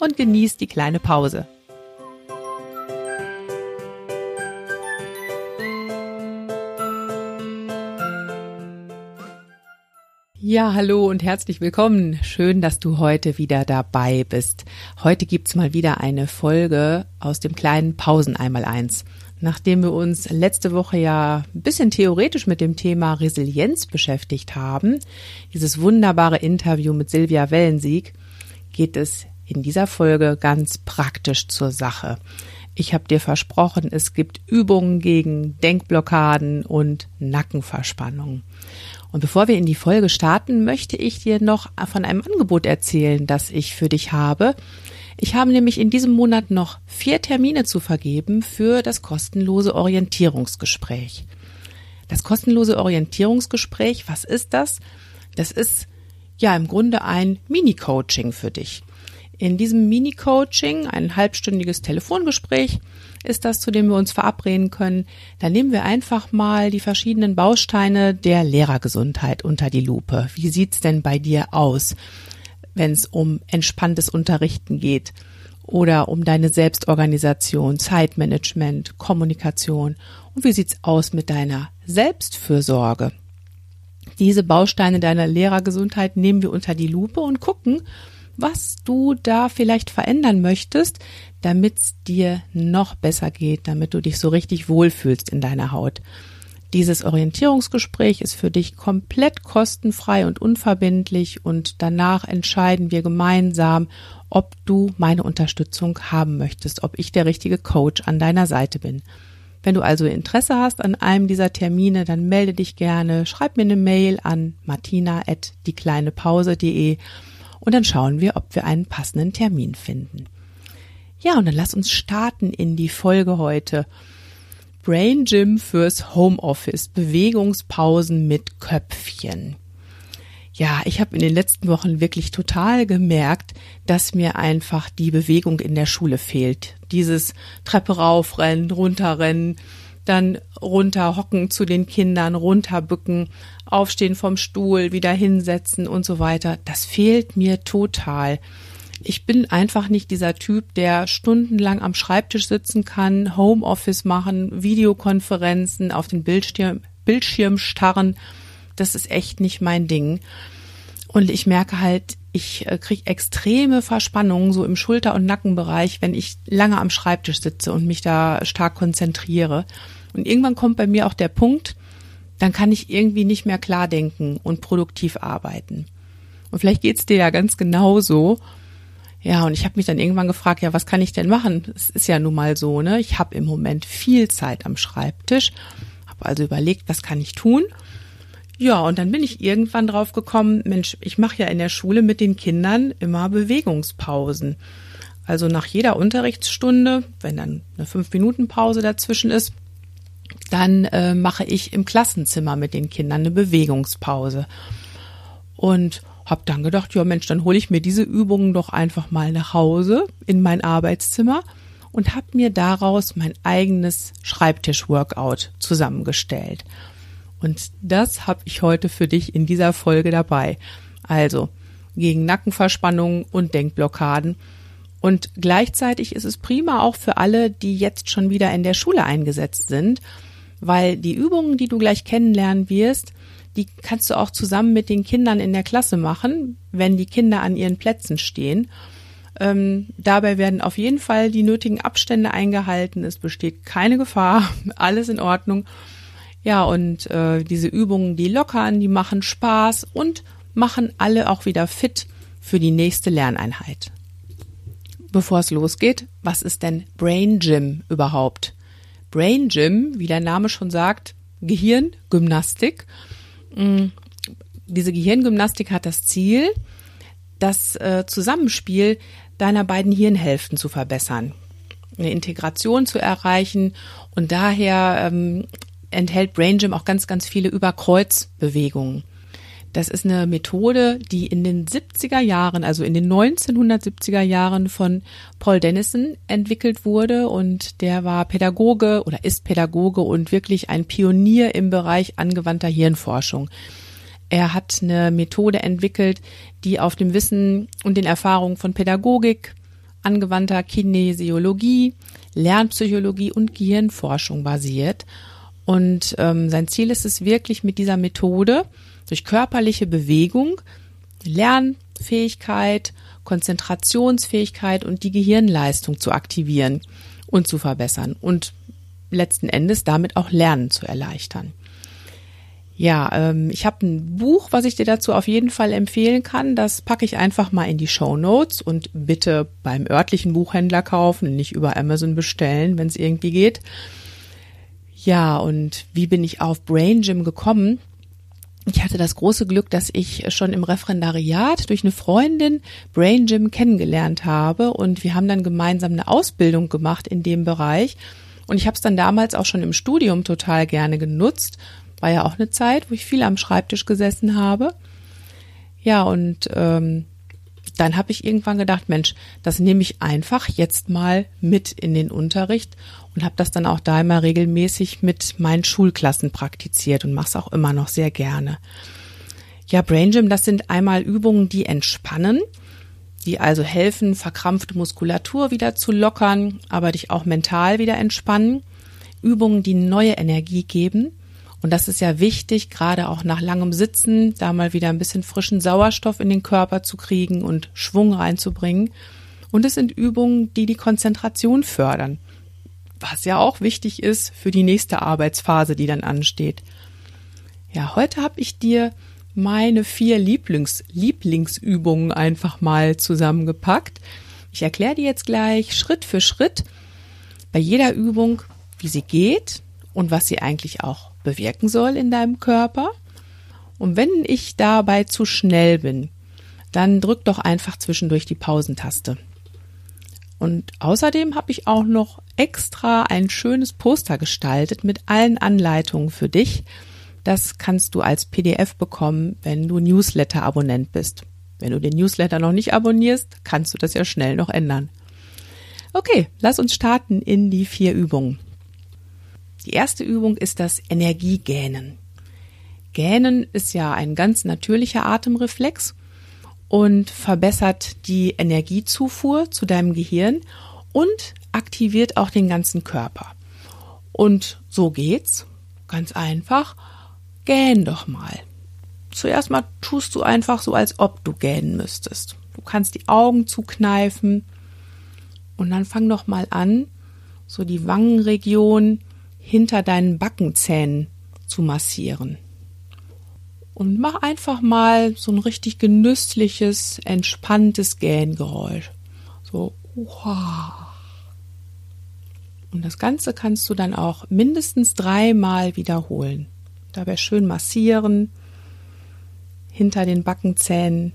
und genieß die kleine Pause. Ja, hallo und herzlich willkommen. Schön, dass du heute wieder dabei bist. Heute gibt's mal wieder eine Folge aus dem kleinen Pausen einmal eins. Nachdem wir uns letzte Woche ja ein bisschen theoretisch mit dem Thema Resilienz beschäftigt haben, dieses wunderbare Interview mit Silvia Wellensieg, geht es in dieser Folge ganz praktisch zur Sache. Ich habe dir versprochen, es gibt Übungen gegen Denkblockaden und Nackenverspannung. Und bevor wir in die Folge starten, möchte ich dir noch von einem Angebot erzählen, das ich für dich habe. Ich habe nämlich in diesem Monat noch vier Termine zu vergeben für das kostenlose Orientierungsgespräch. Das kostenlose Orientierungsgespräch, was ist das? Das ist ja im Grunde ein Mini-Coaching für dich. In diesem Mini-Coaching, ein halbstündiges Telefongespräch, ist das, zu dem wir uns verabreden können. Da nehmen wir einfach mal die verschiedenen Bausteine der Lehrergesundheit unter die Lupe. Wie sieht's denn bei dir aus, wenn es um entspanntes Unterrichten geht oder um deine Selbstorganisation, Zeitmanagement, Kommunikation? Und wie sieht's aus mit deiner Selbstfürsorge? Diese Bausteine deiner Lehrergesundheit nehmen wir unter die Lupe und gucken, was du da vielleicht verändern möchtest, damit es dir noch besser geht, damit du dich so richtig wohlfühlst in deiner Haut. Dieses Orientierungsgespräch ist für dich komplett kostenfrei und unverbindlich und danach entscheiden wir gemeinsam, ob du meine Unterstützung haben möchtest, ob ich der richtige Coach an deiner Seite bin. Wenn du also Interesse hast an einem dieser Termine, dann melde dich gerne, schreib mir eine Mail an martina@diekleinepause.de und dann schauen wir, ob wir einen passenden Termin finden. Ja, und dann lass uns starten in die Folge heute. Brain Gym fürs Homeoffice, Bewegungspausen mit Köpfchen. Ja, ich habe in den letzten Wochen wirklich total gemerkt, dass mir einfach die Bewegung in der Schule fehlt. Dieses Treppe raufrennen, runterrennen, dann runterhocken zu den Kindern, runterbücken, aufstehen vom Stuhl, wieder hinsetzen und so weiter. Das fehlt mir total. Ich bin einfach nicht dieser Typ, der stundenlang am Schreibtisch sitzen kann, Homeoffice machen, Videokonferenzen, auf den Bildschirm, Bildschirm starren. Das ist echt nicht mein Ding. Und ich merke halt, ich äh, kriege extreme Verspannungen so im Schulter- und Nackenbereich, wenn ich lange am Schreibtisch sitze und mich da stark konzentriere. Und irgendwann kommt bei mir auch der Punkt, dann kann ich irgendwie nicht mehr klar denken und produktiv arbeiten. Und vielleicht geht's dir ja ganz genauso. Ja, und ich habe mich dann irgendwann gefragt, ja, was kann ich denn machen? Es ist ja nun mal so, ne? Ich habe im Moment viel Zeit am Schreibtisch, habe also überlegt, was kann ich tun? Ja, und dann bin ich irgendwann drauf gekommen, Mensch, ich mache ja in der Schule mit den Kindern immer Bewegungspausen. Also nach jeder Unterrichtsstunde, wenn dann eine fünf Minuten Pause dazwischen ist, dann äh, mache ich im Klassenzimmer mit den Kindern eine Bewegungspause. Und habe dann gedacht, ja Mensch, dann hole ich mir diese Übungen doch einfach mal nach Hause in mein Arbeitszimmer und habe mir daraus mein eigenes Schreibtisch-Workout zusammengestellt. Und das habe ich heute für dich in dieser Folge dabei. Also gegen Nackenverspannungen und Denkblockaden. Und gleichzeitig ist es prima auch für alle, die jetzt schon wieder in der Schule eingesetzt sind, weil die Übungen, die du gleich kennenlernen wirst, die kannst du auch zusammen mit den Kindern in der Klasse machen, wenn die Kinder an ihren Plätzen stehen. Ähm, dabei werden auf jeden Fall die nötigen Abstände eingehalten. Es besteht keine Gefahr, alles in Ordnung. Ja, und äh, diese Übungen, die lockern, die machen Spaß und machen alle auch wieder fit für die nächste Lerneinheit. Bevor es losgeht, was ist denn Brain Gym überhaupt? Brain Gym, wie der Name schon sagt, Gehirngymnastik. Mm, diese Gehirngymnastik hat das Ziel, das äh, Zusammenspiel deiner beiden Hirnhälften zu verbessern. eine Integration zu erreichen. Und daher ähm, enthält Brain Gym auch ganz, ganz viele Überkreuzbewegungen. Das ist eine Methode, die in den 70er Jahren, also in den 1970er Jahren von Paul Dennison entwickelt wurde und der war Pädagoge oder ist Pädagoge und wirklich ein Pionier im Bereich angewandter Hirnforschung. Er hat eine Methode entwickelt, die auf dem Wissen und den Erfahrungen von Pädagogik, angewandter Kinesiologie, Lernpsychologie und Gehirnforschung basiert. Und ähm, sein Ziel ist es wirklich mit dieser Methode, durch körperliche Bewegung Lernfähigkeit, Konzentrationsfähigkeit und die Gehirnleistung zu aktivieren und zu verbessern und letzten Endes damit auch Lernen zu erleichtern. Ja, ähm, ich habe ein Buch, was ich dir dazu auf jeden Fall empfehlen kann. Das packe ich einfach mal in die Show Notes und bitte beim örtlichen Buchhändler kaufen, nicht über Amazon bestellen, wenn es irgendwie geht. Ja, und wie bin ich auf Brain Gym gekommen? Ich hatte das große Glück, dass ich schon im Referendariat durch eine Freundin Brain Gym kennengelernt habe und wir haben dann gemeinsam eine Ausbildung gemacht in dem Bereich und ich habe es dann damals auch schon im Studium total gerne genutzt. War ja auch eine Zeit, wo ich viel am Schreibtisch gesessen habe. Ja, und ähm, dann habe ich irgendwann gedacht, Mensch, das nehme ich einfach jetzt mal mit in den Unterricht und habe das dann auch da immer regelmäßig mit meinen Schulklassen praktiziert und mache es auch immer noch sehr gerne. Ja, Brain Gym, das sind einmal Übungen, die entspannen, die also helfen, verkrampfte Muskulatur wieder zu lockern, aber dich auch mental wieder entspannen. Übungen, die neue Energie geben. Und das ist ja wichtig, gerade auch nach langem Sitzen, da mal wieder ein bisschen frischen Sauerstoff in den Körper zu kriegen und Schwung reinzubringen. Und es sind Übungen, die die Konzentration fördern was ja auch wichtig ist für die nächste Arbeitsphase, die dann ansteht. Ja, heute habe ich dir meine vier Lieblings Lieblingsübungen einfach mal zusammengepackt. Ich erkläre dir jetzt gleich Schritt für Schritt bei jeder Übung, wie sie geht und was sie eigentlich auch bewirken soll in deinem Körper. Und wenn ich dabei zu schnell bin, dann drück doch einfach zwischendurch die Pausentaste. Und außerdem habe ich auch noch extra ein schönes Poster gestaltet mit allen Anleitungen für dich. Das kannst du als PDF bekommen, wenn du Newsletter-Abonnent bist. Wenn du den Newsletter noch nicht abonnierst, kannst du das ja schnell noch ändern. Okay, lass uns starten in die vier Übungen. Die erste Übung ist das Energiegähnen. Gähnen ist ja ein ganz natürlicher Atemreflex und verbessert die Energiezufuhr zu deinem Gehirn und aktiviert auch den ganzen Körper. Und so geht's. Ganz einfach. Gähn doch mal. Zuerst mal tust du einfach so, als ob du gähnen müsstest. Du kannst die Augen zukneifen und dann fang doch mal an, so die Wangenregion hinter deinen Backenzähnen zu massieren und mach einfach mal so ein richtig genüssliches, entspanntes Gähngeräusch. So, wow. Und das Ganze kannst du dann auch mindestens dreimal wiederholen. Dabei schön massieren hinter den Backenzähnen.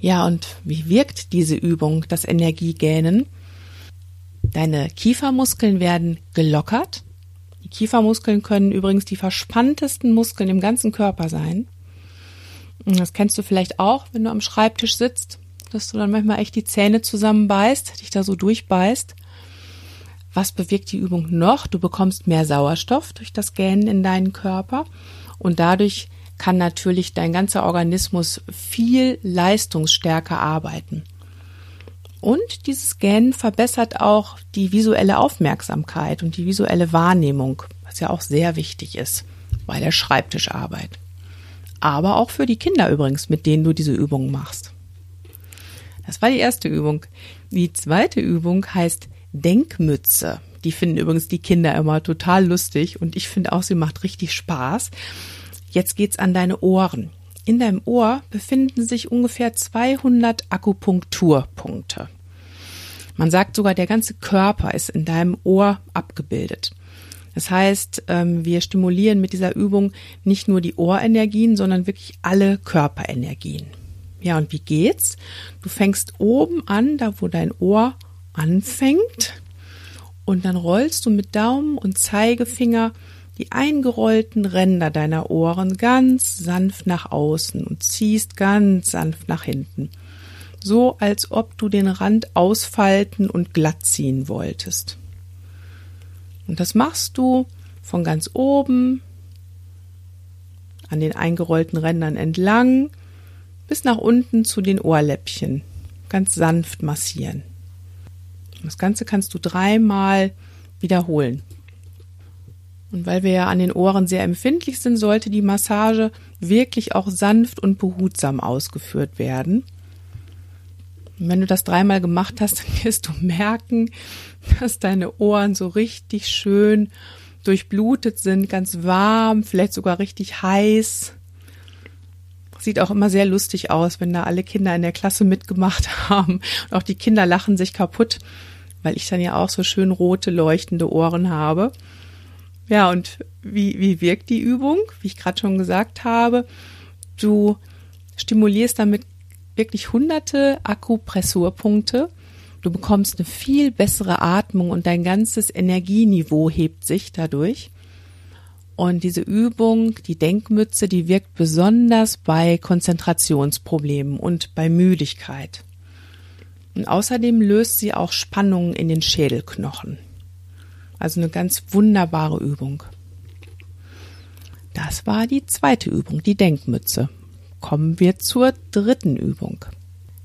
Ja, und wie wirkt diese Übung, das Energiegähnen? Deine Kiefermuskeln werden gelockert die Kiefermuskeln können übrigens die verspanntesten Muskeln im ganzen Körper sein. Und das kennst du vielleicht auch, wenn du am Schreibtisch sitzt, dass du dann manchmal echt die Zähne zusammenbeißt, dich da so durchbeißt. Was bewirkt die Übung noch? Du bekommst mehr Sauerstoff durch das Gähnen in deinen Körper und dadurch kann natürlich dein ganzer Organismus viel leistungsstärker arbeiten. Und dieses Gähnen verbessert auch die visuelle Aufmerksamkeit und die visuelle Wahrnehmung, was ja auch sehr wichtig ist bei der Schreibtischarbeit. Aber auch für die Kinder übrigens, mit denen du diese Übungen machst. Das war die erste Übung. Die zweite Übung heißt Denkmütze. Die finden übrigens die Kinder immer total lustig und ich finde auch, sie macht richtig Spaß. Jetzt geht's an deine Ohren. In deinem Ohr befinden sich ungefähr 200 Akupunkturpunkte. Man sagt sogar, der ganze Körper ist in deinem Ohr abgebildet. Das heißt, ähm, wir stimulieren mit dieser Übung nicht nur die Ohrenergien, sondern wirklich alle Körperenergien. Ja, und wie geht's? Du fängst oben an, da wo dein Ohr anfängt. Und dann rollst du mit Daumen und Zeigefinger die eingerollten Ränder deiner Ohren ganz sanft nach außen und ziehst ganz sanft nach hinten. So als ob du den Rand ausfalten und glatt ziehen wolltest. Und das machst du von ganz oben an den eingerollten Rändern entlang bis nach unten zu den Ohrläppchen. Ganz sanft massieren. Das Ganze kannst du dreimal wiederholen. Und weil wir ja an den Ohren sehr empfindlich sind, sollte die Massage wirklich auch sanft und behutsam ausgeführt werden. Und wenn du das dreimal gemacht hast, dann wirst du merken, dass deine Ohren so richtig schön durchblutet sind, ganz warm, vielleicht sogar richtig heiß. Sieht auch immer sehr lustig aus, wenn da alle Kinder in der Klasse mitgemacht haben. Und auch die Kinder lachen sich kaputt, weil ich dann ja auch so schön rote, leuchtende Ohren habe. Ja, und wie, wie wirkt die Übung? Wie ich gerade schon gesagt habe, du stimulierst damit wirklich hunderte Akupressurpunkte Du bekommst eine viel bessere Atmung und dein ganzes Energieniveau hebt sich dadurch. Und diese Übung, die Denkmütze, die wirkt besonders bei Konzentrationsproblemen und bei Müdigkeit. Und außerdem löst sie auch Spannungen in den Schädelknochen. Also eine ganz wunderbare Übung. Das war die zweite Übung, die Denkmütze. Kommen wir zur dritten Übung.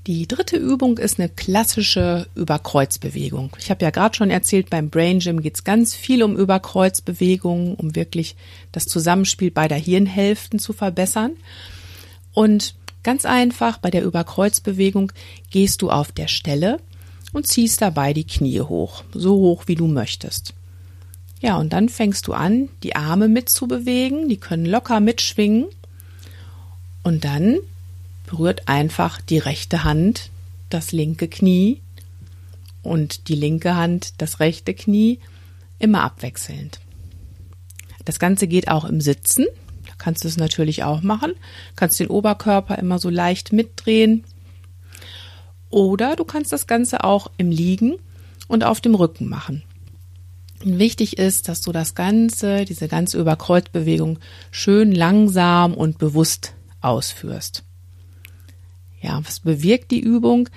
Die dritte Übung ist eine klassische Überkreuzbewegung. Ich habe ja gerade schon erzählt, beim Brain Gym geht es ganz viel um Überkreuzbewegungen, um wirklich das Zusammenspiel beider Hirnhälften zu verbessern. Und ganz einfach, bei der Überkreuzbewegung gehst du auf der Stelle und ziehst dabei die Knie hoch, so hoch wie du möchtest. Ja, und dann fängst du an, die Arme mitzubewegen, die können locker mitschwingen. Und dann berührt einfach die rechte Hand das linke Knie und die linke Hand das rechte Knie immer abwechselnd. Das Ganze geht auch im Sitzen. Da kannst du es natürlich auch machen. Kannst den Oberkörper immer so leicht mitdrehen. Oder du kannst das Ganze auch im Liegen und auf dem Rücken machen. Wichtig ist, dass du das Ganze, diese ganze Überkreuzbewegung schön langsam und bewusst ausführst. Ja, was bewirkt die Übung?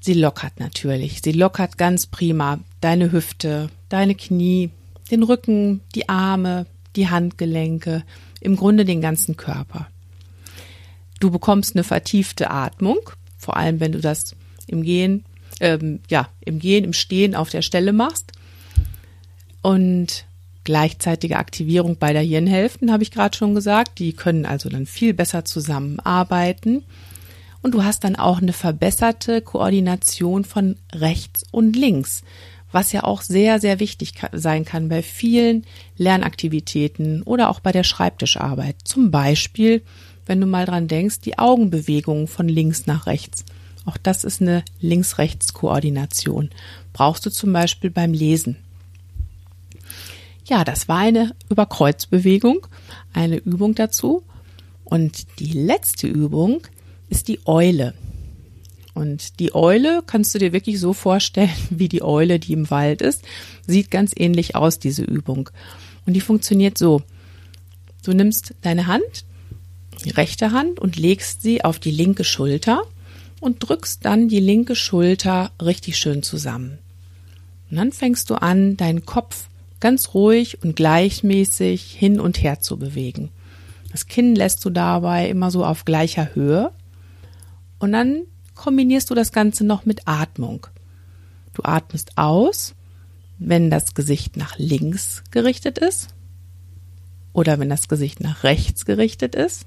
Sie lockert natürlich. Sie lockert ganz prima deine Hüfte, deine Knie, den Rücken, die Arme, die Handgelenke, im Grunde den ganzen Körper. Du bekommst eine vertiefte Atmung, vor allem wenn du das im Gehen, ähm, ja, im Gehen, im Stehen auf der Stelle machst. Und gleichzeitige Aktivierung beider Hirnhälften, habe ich gerade schon gesagt. Die können also dann viel besser zusammenarbeiten und du hast dann auch eine verbesserte Koordination von rechts und links, was ja auch sehr, sehr wichtig sein kann bei vielen Lernaktivitäten oder auch bei der Schreibtischarbeit. Zum Beispiel, wenn du mal dran denkst, die Augenbewegungen von links nach rechts. Auch das ist eine Links-Rechts-Koordination. Brauchst du zum Beispiel beim Lesen. Ja, das war eine Überkreuzbewegung, eine Übung dazu. Und die letzte Übung ist die Eule. Und die Eule kannst du dir wirklich so vorstellen, wie die Eule, die im Wald ist. Sieht ganz ähnlich aus, diese Übung. Und die funktioniert so. Du nimmst deine Hand, die rechte Hand, und legst sie auf die linke Schulter und drückst dann die linke Schulter richtig schön zusammen. Und dann fängst du an, deinen Kopf ganz ruhig und gleichmäßig hin und her zu bewegen. Das Kinn lässt du dabei immer so auf gleicher Höhe und dann kombinierst du das Ganze noch mit Atmung. Du atmest aus, wenn das Gesicht nach links gerichtet ist oder wenn das Gesicht nach rechts gerichtet ist.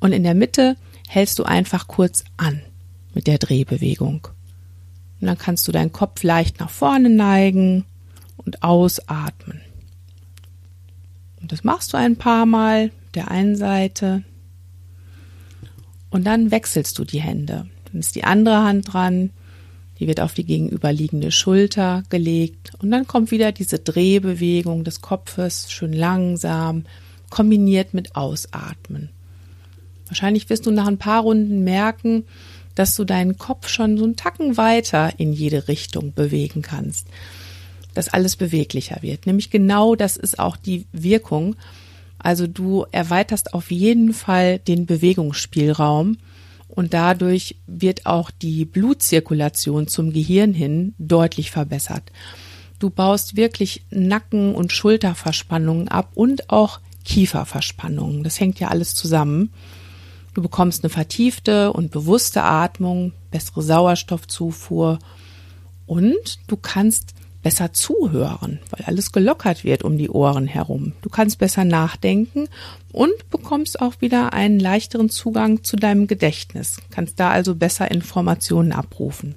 Und in der Mitte hältst du einfach kurz an mit der Drehbewegung. Und dann kannst du deinen Kopf leicht nach vorne neigen und ausatmen. Und das machst du ein paar Mal der einen Seite, und dann wechselst du die Hände. Dann ist die andere Hand dran, die wird auf die gegenüberliegende Schulter gelegt und dann kommt wieder diese Drehbewegung des Kopfes, schön langsam, kombiniert mit Ausatmen. Wahrscheinlich wirst du nach ein paar Runden merken, dass du deinen Kopf schon so einen Tacken weiter in jede Richtung bewegen kannst. Dass alles beweglicher wird. Nämlich genau das ist auch die Wirkung. Also du erweiterst auf jeden Fall den Bewegungsspielraum und dadurch wird auch die Blutzirkulation zum Gehirn hin deutlich verbessert. Du baust wirklich Nacken- und Schulterverspannungen ab und auch Kieferverspannungen. Das hängt ja alles zusammen. Du bekommst eine vertiefte und bewusste Atmung, bessere Sauerstoffzufuhr und du kannst besser zuhören, weil alles gelockert wird um die Ohren herum. Du kannst besser nachdenken und bekommst auch wieder einen leichteren Zugang zu deinem Gedächtnis, kannst da also besser Informationen abrufen.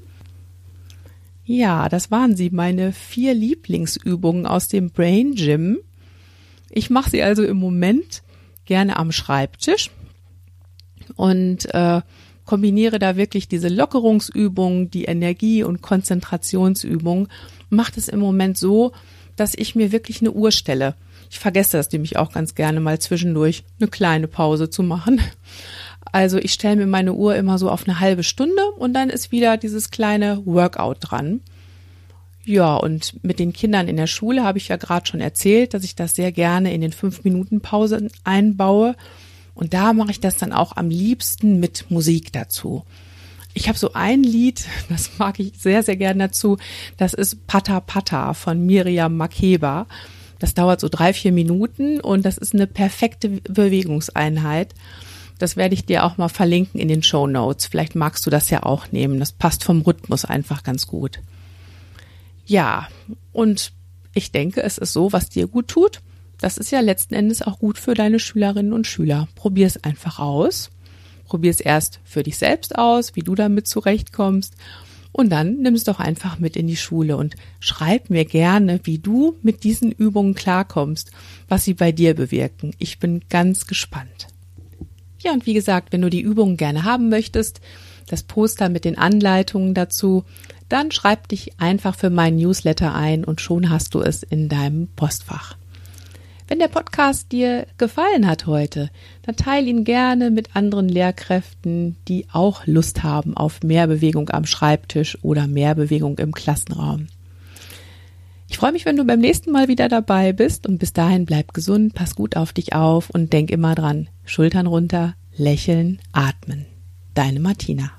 Ja, das waren sie, meine vier Lieblingsübungen aus dem Brain Gym. Ich mache sie also im Moment gerne am Schreibtisch und äh, kombiniere da wirklich diese Lockerungsübung, die Energie- und Konzentrationsübung, macht es im Moment so, dass ich mir wirklich eine Uhr stelle. Ich vergesse das nämlich auch ganz gerne mal zwischendurch eine kleine Pause zu machen. Also ich stelle mir meine Uhr immer so auf eine halbe Stunde und dann ist wieder dieses kleine Workout dran. Ja, und mit den Kindern in der Schule habe ich ja gerade schon erzählt, dass ich das sehr gerne in den fünf Minuten Pause einbaue. Und da mache ich das dann auch am liebsten mit Musik dazu. Ich habe so ein Lied, das mag ich sehr, sehr gerne dazu. Das ist Pata Pata von Miriam Makeba. Das dauert so drei, vier Minuten und das ist eine perfekte Bewegungseinheit. Das werde ich dir auch mal verlinken in den Show Notes. Vielleicht magst du das ja auch nehmen. Das passt vom Rhythmus einfach ganz gut. Ja, und ich denke, es ist so, was dir gut tut. Das ist ja letzten Endes auch gut für deine Schülerinnen und Schüler. Probier es einfach aus. Probier es erst für dich selbst aus, wie du damit zurechtkommst. Und dann nimm es doch einfach mit in die Schule und schreib mir gerne, wie du mit diesen Übungen klarkommst, was sie bei dir bewirken. Ich bin ganz gespannt. Ja, und wie gesagt, wenn du die Übungen gerne haben möchtest, das Poster mit den Anleitungen dazu, dann schreib dich einfach für meinen Newsletter ein und schon hast du es in deinem Postfach. Wenn der Podcast dir gefallen hat heute, dann teile ihn gerne mit anderen Lehrkräften, die auch Lust haben auf mehr Bewegung am Schreibtisch oder mehr Bewegung im Klassenraum. Ich freue mich, wenn du beim nächsten Mal wieder dabei bist und bis dahin bleib gesund, pass gut auf dich auf und denk immer dran, Schultern runter, lächeln, atmen. Deine Martina.